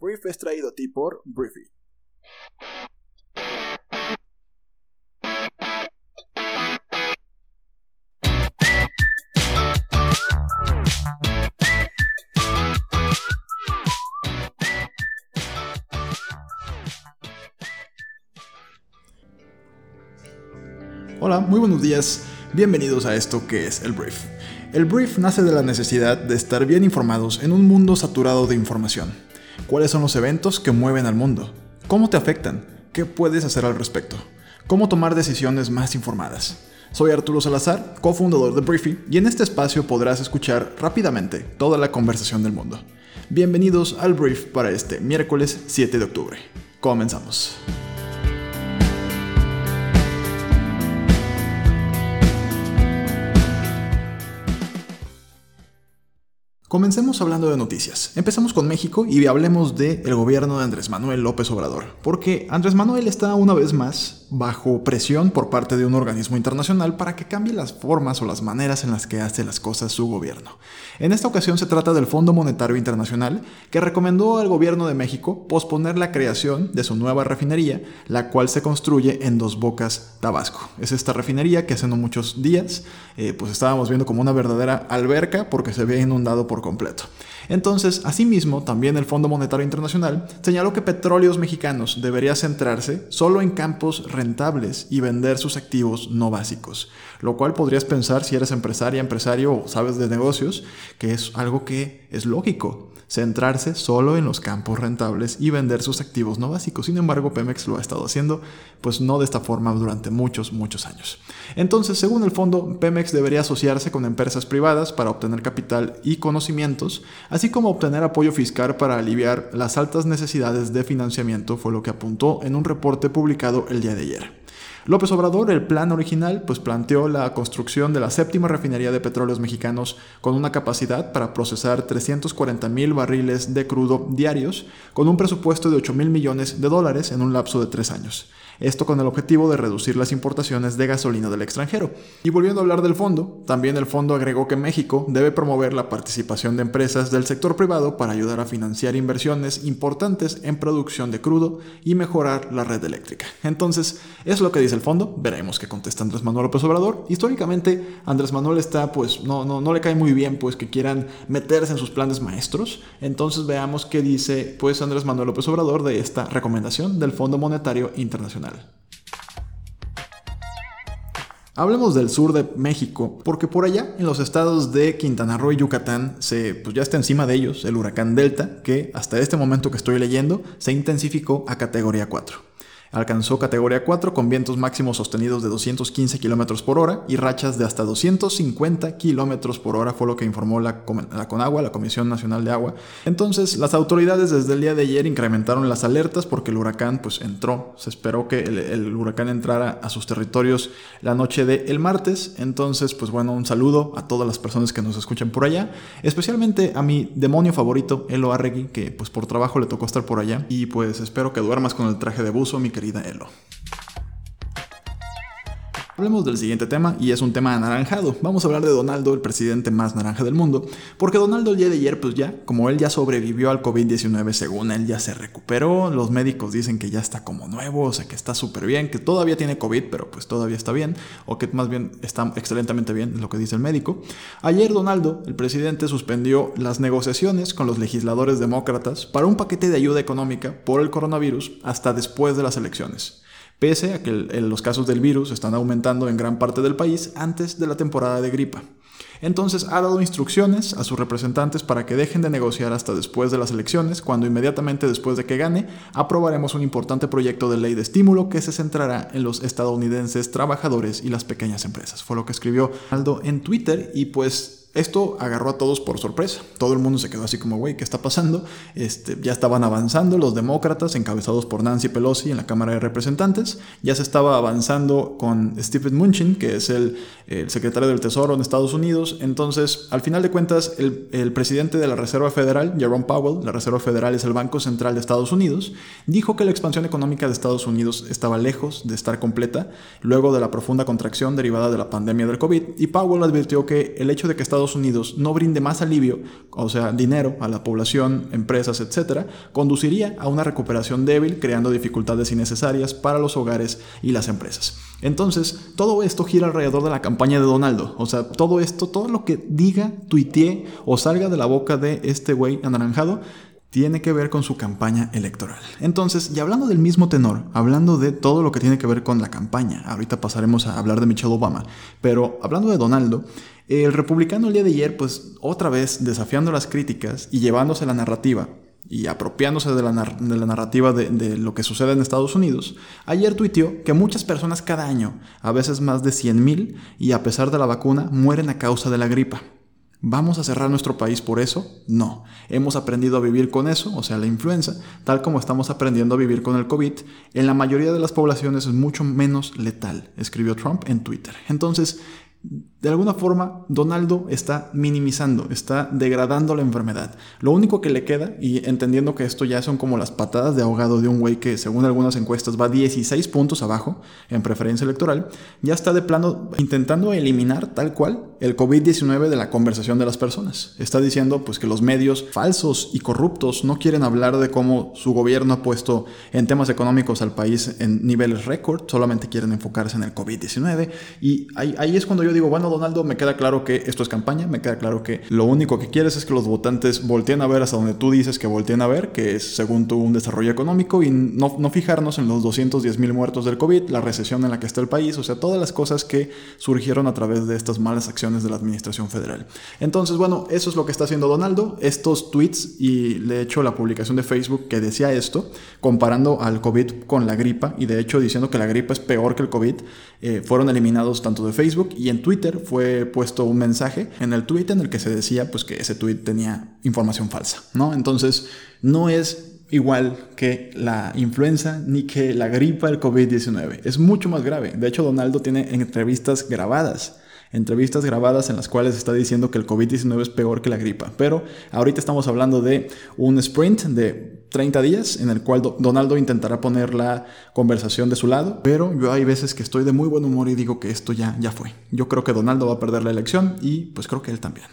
Brief es traído a ti por Briefy. Hola, muy buenos días. Bienvenidos a esto que es el brief. El brief nace de la necesidad de estar bien informados en un mundo saturado de información. ¿Cuáles son los eventos que mueven al mundo? ¿Cómo te afectan? ¿Qué puedes hacer al respecto? ¿Cómo tomar decisiones más informadas? Soy Arturo Salazar, cofundador de Briefy, y en este espacio podrás escuchar rápidamente toda la conversación del mundo. Bienvenidos al brief para este miércoles 7 de octubre. Comenzamos. Comencemos hablando de noticias. Empezamos con México y hablemos del gobierno de Andrés Manuel López Obrador, porque Andrés Manuel está una vez más bajo presión por parte de un organismo internacional para que cambie las formas o las maneras en las que hace las cosas su gobierno. En esta ocasión se trata del Fondo Monetario Internacional, que recomendó al gobierno de México posponer la creación de su nueva refinería, la cual se construye en Dos Bocas, Tabasco. Es esta refinería que hace no muchos días eh, pues estábamos viendo como una verdadera alberca porque se había inundado por completo. Entonces, asimismo, también el Fondo Monetario Internacional señaló que Petróleos Mexicanos debería centrarse solo en campos rentables y vender sus activos no básicos, lo cual podrías pensar si eres empresaria, empresario o sabes de negocios, que es algo que es lógico centrarse solo en los campos rentables y vender sus activos no básicos. Sin embargo, Pemex lo ha estado haciendo, pues no de esta forma durante muchos, muchos años. Entonces, según el fondo, Pemex debería asociarse con empresas privadas para obtener capital y conocimientos, así como obtener apoyo fiscal para aliviar las altas necesidades de financiamiento, fue lo que apuntó en un reporte publicado el día de ayer. López Obrador, el plan original, pues planteó la construcción de la séptima refinería de petróleos mexicanos con una capacidad para procesar 340 mil barriles de crudo diarios, con un presupuesto de 8 mil millones de dólares en un lapso de tres años. Esto con el objetivo de reducir las importaciones de gasolina del extranjero. Y volviendo a hablar del fondo, también el fondo agregó que México debe promover la participación de empresas del sector privado para ayudar a financiar inversiones importantes en producción de crudo y mejorar la red eléctrica. Entonces, es lo que dice el fondo, veremos qué contesta Andrés Manuel López Obrador. Históricamente, Andrés Manuel está, pues, no, no, no le cae muy bien, pues, que quieran meterse en sus planes maestros. Entonces, veamos qué dice, pues, Andrés Manuel López Obrador de esta recomendación del Fondo Monetario Internacional. Hablemos del sur de México, porque por allá, en los estados de Quintana Roo y Yucatán, se, pues ya está encima de ellos el huracán Delta, que hasta este momento que estoy leyendo se intensificó a categoría 4. Alcanzó categoría 4 con vientos máximos sostenidos de 215 km por hora y rachas de hasta 250 km por hora, fue lo que informó la, CONAGUA, la Comisión Nacional de Agua. Entonces, las autoridades desde el día de ayer incrementaron las alertas porque el huracán pues entró. Se esperó que el, huracán entrara a sus territorios la noche del martes. Entonces, pues bueno, un saludo a todas las personas que nos escuchan por allá, especialmente a mi demonio favorito, Elo Arregui, que pues por trabajo le tocó estar por allá. Y pues espero que duermas con el traje de buzo, mi querida Elo. Hablemos del siguiente tema y es un tema anaranjado. Vamos a hablar de Donaldo, el presidente más naranja del mundo, porque Donaldo el día de ayer, pues ya, como él ya sobrevivió al COVID-19, según él ya se recuperó, los médicos dicen que ya está como nuevo, o sea que está súper bien, que todavía tiene COVID, pero pues todavía está bien, o que más bien está excelentemente bien, es lo que dice el médico. Ayer Donaldo, el presidente, suspendió las negociaciones con los legisladores demócratas para un paquete de ayuda económica por el coronavirus hasta después de las elecciones pese a que los casos del virus están aumentando en gran parte del país antes de la temporada de gripa. Entonces ha dado instrucciones a sus representantes para que dejen de negociar hasta después de las elecciones, cuando inmediatamente después de que gane aprobaremos un importante proyecto de ley de estímulo que se centrará en los estadounidenses trabajadores y las pequeñas empresas. Fue lo que escribió Aldo en Twitter y pues esto agarró a todos por sorpresa. Todo el mundo se quedó así como, güey, ¿qué está pasando? Este, ya estaban avanzando los demócratas, encabezados por Nancy Pelosi en la Cámara de Representantes. Ya se estaba avanzando con Stephen Munchin, que es el, secretario del Tesoro en Estados Unidos. Entonces, al final de cuentas, el, presidente de la Reserva Federal, Jerome Powell, la Reserva Federal es el Banco Central de Estados Unidos, dijo que la expansión económica de Estados Unidos estaba lejos de estar completa luego de la profunda contracción derivada de la pandemia del COVID. Y Powell advirtió que el hecho de que Estados Unidos no brinde más alivio, o sea, dinero a la población, empresas, etcétera, conduciría a una recuperación débil, creando dificultades innecesarias para los hogares y las empresas. Entonces, todo esto gira alrededor de la campaña de Donaldo. O sea, todo esto, todo lo que diga, tuitee o salga de la boca de este güey anaranjado, tiene que ver con su campaña electoral. Entonces, y hablando del mismo tenor, hablando de todo lo que tiene que ver con la campaña, ahorita pasaremos a hablar de Michelle Obama, pero hablando de Donaldo, el republicano el día de ayer, pues otra vez desafiando las críticas y llevándose la narrativa y apropiándose de la, narrativa de, lo que sucede en Estados Unidos, ayer tuiteó que muchas personas cada año, a veces más de 100.000, y a pesar de la vacuna, mueren a causa de la gripa. ¿Vamos a cerrar nuestro país por eso? No. Hemos aprendido a vivir con eso, o sea, la influenza, tal como estamos aprendiendo a vivir con el COVID. En la mayoría de las poblaciones es mucho menos letal, escribió Trump en Twitter. Entonces, de alguna forma, Donaldo está minimizando, está degradando la enfermedad. Lo único que le queda, y entendiendo que esto ya son como las patadas de ahogado de un güey que según algunas encuestas va 16 puntos abajo en preferencia electoral, ya está de plano intentando eliminar tal cual el COVID-19 de la conversación de las personas. Está diciendo pues que los medios falsos y corruptos no quieren hablar de cómo su gobierno ha puesto en temas económicos al país en niveles récord, solamente quieren enfocarse en el COVID-19 y ahí, es cuando yo digo, bueno, Donaldo, me queda claro que esto es campaña, me queda claro que lo único que quieres es que los votantes volteen a ver hasta donde tú dices que volteen a ver, que es según tú un desarrollo económico y no, no fijarnos en los 210 mil muertos del COVID, la recesión en la que está el país, o sea, todas las cosas que surgieron a través de estas malas acciones de la administración federal. Entonces, bueno, eso es lo que está haciendo Donaldo, estos tweets y de hecho la publicación de Facebook que decía esto, comparando al COVID con la gripa y de hecho diciendo que la gripa es peor que el COVID, eh, fueron eliminados tanto de Facebook y en Twitter fue puesto un mensaje en el tweet en el que se decía pues que ese tweet tenía información falsa, ¿no? Entonces no es igual que la influenza ni que la gripa del COVID-19, es mucho más grave. De hecho Donaldo tiene entrevistas grabadas entrevistas grabadas en las cuales está diciendo que el COVID-19 es peor que la gripa. Pero ahorita estamos hablando de un sprint de 30 días en el cual Donaldo intentará poner la conversación de su lado, pero yo hay veces que estoy de muy buen humor y digo que esto ya, ya fue. Yo creo que Donaldo va a perder la elección y pues creo que él también.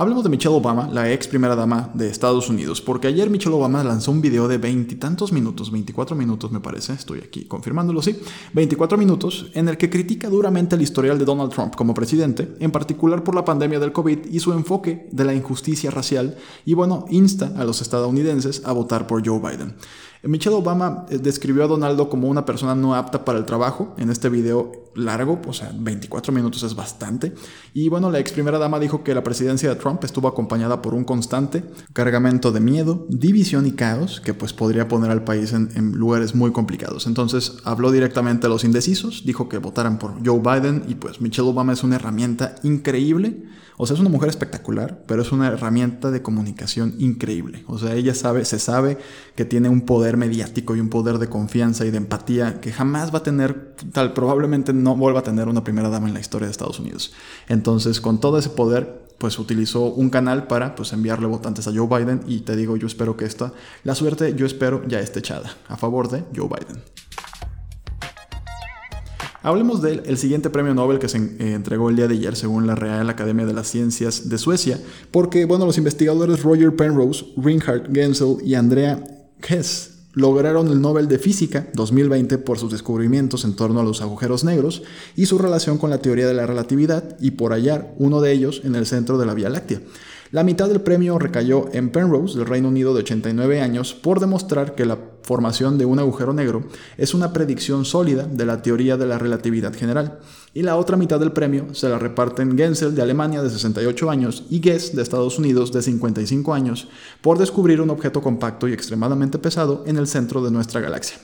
Hablemos de Michelle Obama, la ex primera dama de Estados Unidos, porque ayer Michelle Obama lanzó un video de veintitantos minutos, 24 minutos me parece, estoy aquí confirmándolo, sí, 24 minutos, en el que critica duramente el historial de Donald Trump como presidente, en particular por la pandemia del COVID y su enfoque de la injusticia racial, y bueno, insta a los estadounidenses a votar por Joe Biden. Michelle Obama eh, describió a Donaldo como una persona no apta para el trabajo en este video largo, o sea, 24 minutos es bastante. Y bueno, la ex primera dama dijo que la presidencia de Trump estuvo acompañada por un constante cargamento de miedo, división y caos que pues podría poner al país en, en lugares muy complicados. Entonces habló directamente a los indecisos, dijo que votaran por Joe Biden y pues Michelle Obama es una herramienta increíble o sea, es una mujer espectacular, pero es una herramienta de comunicación increíble. O sea, ella sabe, se sabe que tiene un poder mediático y un poder de confianza y de empatía que jamás va a tener, tal, probablemente no vuelva a tener una primera dama en la historia de Estados Unidos. Entonces, con todo ese poder, pues utilizó un canal para pues enviarle votantes a Joe Biden y te digo, yo espero que esta, la suerte yo espero ya esté echada a favor de Joe Biden. Hablemos del siguiente premio Nobel que se eh, entregó el día de ayer según la Real Academia de las Ciencias de Suecia, porque bueno, los investigadores Roger Penrose, Reinhard Genzel y Andrea Hess lograron el Nobel de Física 2020 por sus descubrimientos en torno a los agujeros negros y su relación con la teoría de la relatividad y por hallar uno de ellos en el centro de la Vía Láctea. La mitad del premio recayó en Penrose, del Reino Unido de 89 años, por demostrar que la formación de un agujero negro es una predicción sólida de la teoría de la relatividad general. Y la otra mitad del premio se la reparten Genzel de Alemania de 68 años y Guess de Estados Unidos de 55 años por descubrir un objeto compacto y extremadamente pesado en el centro de nuestra galaxia.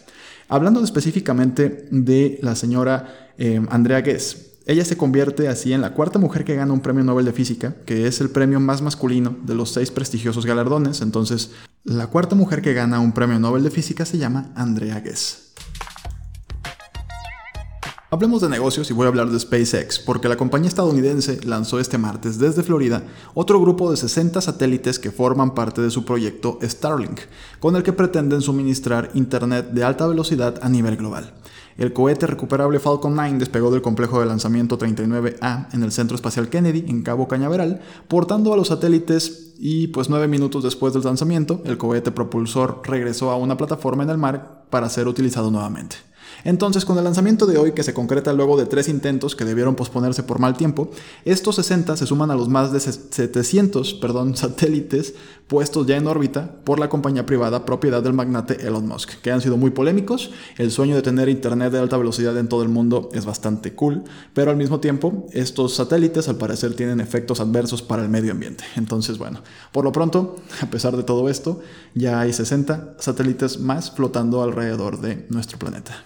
Hablando específicamente de la señora eh, Andrea Guess, ella se convierte así en la cuarta mujer que gana un premio Nobel de Física, que es el premio más masculino de los seis prestigiosos galardones. Entonces, la cuarta mujer que gana un premio Nobel de Física se llama Andrea Ghez. Hablemos de negocios y voy a hablar de SpaceX, porque la compañía estadounidense lanzó este martes desde Florida otro grupo de 60 satélites que forman parte de su proyecto Starlink, con el que pretenden suministrar Internet de alta velocidad a nivel global. El cohete recuperable Falcon 9 despegó del complejo de lanzamiento 39A en el Centro Espacial Kennedy, en Cabo Cañaveral, portando a los satélites y pues nueve minutos después del lanzamiento, el cohete propulsor regresó a una plataforma en el mar para ser utilizado nuevamente. Entonces, con el lanzamiento de hoy, que se concreta luego de tres intentos que debieron posponerse por mal tiempo, estos 60 se suman a los más de 700 perdón, satélites puestos ya en órbita por la compañía privada propiedad del magnate Elon Musk, que han sido muy polémicos. El sueño de tener internet de alta velocidad en todo el mundo es bastante cool, pero al mismo tiempo, estos satélites al parecer tienen efectos adversos para el medio ambiente. Entonces, bueno, por lo pronto, a pesar de todo esto, ya hay 60 satélites más flotando alrededor de nuestro planeta.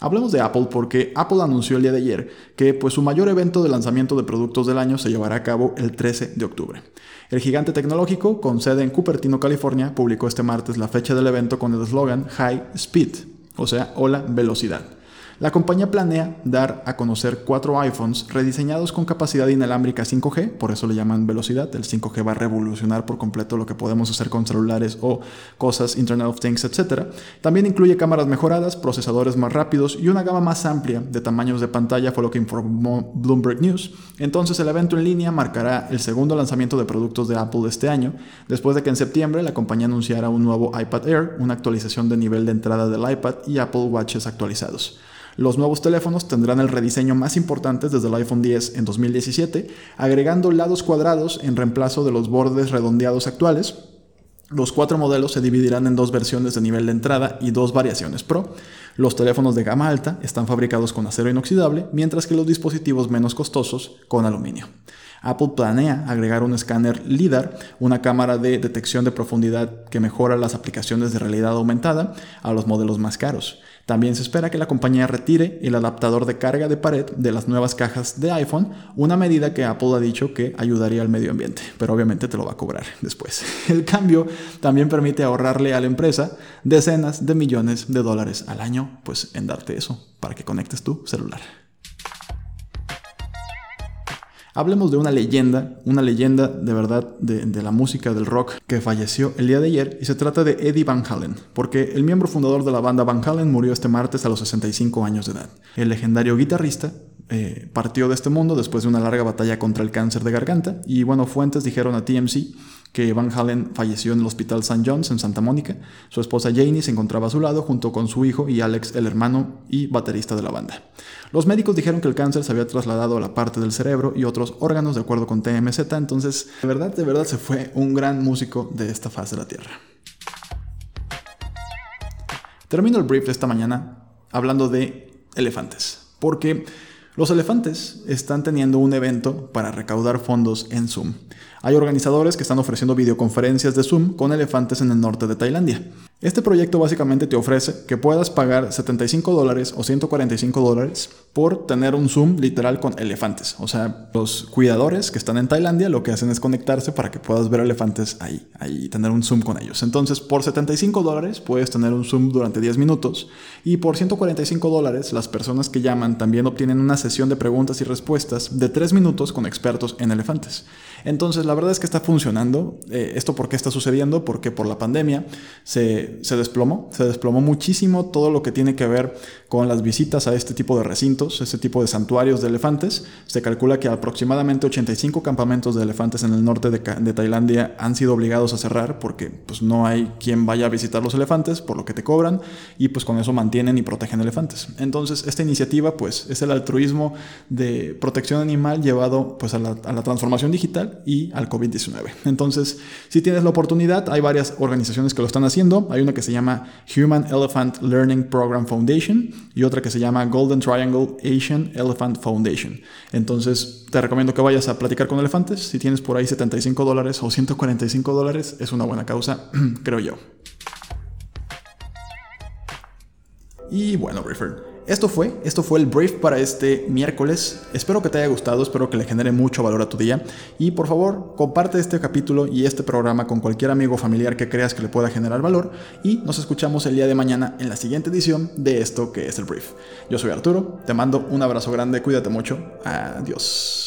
Hablemos de Apple porque Apple anunció el día de ayer que pues, su mayor evento de lanzamiento de productos del año se llevará a cabo el 13 de octubre. El gigante tecnológico, con sede en Cupertino, California, publicó este martes la fecha del evento con el eslogan High Speed, o sea, hola velocidad. La compañía planea dar a conocer cuatro iPhones rediseñados con capacidad inalámbrica 5G, por eso le llaman velocidad. El 5G va a revolucionar por completo lo que podemos hacer con celulares o cosas Internet of Things, etc. También incluye cámaras mejoradas, procesadores más rápidos y una gama más amplia de tamaños de pantalla, fue lo que informó Bloomberg News. Entonces el evento en línea marcará el segundo lanzamiento de productos de Apple este año, después de que en septiembre la compañía anunciara un nuevo iPad Air, una actualización de nivel de entrada del iPad y Apple Watches actualizados. Los nuevos teléfonos tendrán el rediseño más importante desde el iPhone 10 en 2017, agregando lados cuadrados en reemplazo de los bordes redondeados actuales. Los cuatro modelos se dividirán en dos versiones de nivel de entrada y dos variaciones Pro. Los teléfonos de gama alta están fabricados con acero inoxidable, mientras que los dispositivos menos costosos con aluminio. Apple planea agregar un escáner LIDAR, una cámara de detección de profundidad que mejora las aplicaciones de realidad aumentada a los modelos más caros. También se espera que la compañía retire el adaptador de carga de pared de las nuevas cajas de iPhone, una medida que Apple ha dicho que ayudaría al medio ambiente, pero obviamente te lo va a cobrar después. El cambio también permite ahorrarle a la empresa decenas de millones de dólares al año, pues en darte eso, para que conectes tu celular. Hablemos de una leyenda, una leyenda de verdad de, la música del rock que falleció el día de ayer y se trata de Eddie Van Halen, porque el miembro fundador de la banda Van Halen murió este martes a los 65 años de edad. El legendario guitarrista eh, partió de este mundo después de una larga batalla contra el cáncer de garganta y bueno, fuentes dijeron a TMC que Van Halen falleció en el Hospital St. John's en Santa Mónica. Su esposa Janie se encontraba a su lado junto con su hijo y Alex, el hermano y baterista de la banda. Los médicos dijeron que el cáncer se había trasladado a la parte del cerebro y otros órganos de acuerdo con TMZ, entonces de verdad, de verdad se fue un gran músico de esta faz de la Tierra. Termino el brief de esta mañana hablando de elefantes, porque los elefantes están teniendo un evento para recaudar fondos en Zoom. Hay organizadores que están ofreciendo videoconferencias de Zoom con elefantes en el norte de Tailandia. Este proyecto básicamente te ofrece que puedas pagar 75 dólares o 145 dólares por tener un Zoom literal con elefantes. O sea, los cuidadores que están en Tailandia lo que hacen es conectarse para que puedas ver elefantes ahí, ahí tener un Zoom con ellos. Entonces, por 75 dólares puedes tener un Zoom durante 10 minutos y por 145 dólares las personas que llaman también obtienen una sesión de preguntas y respuestas de 3 minutos con expertos en elefantes. Entonces, la verdad es que está funcionando. Eh, ¿Esto por qué está sucediendo? Porque por la pandemia se se, desplomó, se desplomó muchísimo todo lo que tiene que ver con las visitas a este tipo de recintos, este tipo de santuarios de elefantes. Se calcula que aproximadamente 85 campamentos de elefantes en el norte de, Tailandia han sido obligados a cerrar porque pues, no hay quien vaya a visitar los elefantes, por lo que te cobran, y pues con eso mantienen y protegen elefantes. Entonces, esta iniciativa pues es el altruismo de protección animal llevado pues a la, a la transformación digital y al COVID-19. Entonces, si tienes la oportunidad, hay varias organizaciones que lo están haciendo. Hay una que se llama Human Elephant Learning Program Foundation y otra que se llama Golden Triangle Asian Elephant Foundation. Entonces te recomiendo que vayas a platicar con elefantes. Si tienes por ahí 75 dólares o 145 dólares, es una buena causa, creo yo. Y bueno, Briefer. Esto fue, esto fue el brief para este miércoles. Espero que te haya gustado, espero que le genere mucho valor a tu día. Y por favor, comparte este capítulo y este programa con cualquier amigo familiar que creas que le pueda generar valor. Y nos escuchamos el día de mañana en la siguiente edición de esto que es el brief. Yo soy Arturo, te mando un abrazo grande, cuídate mucho. Adiós.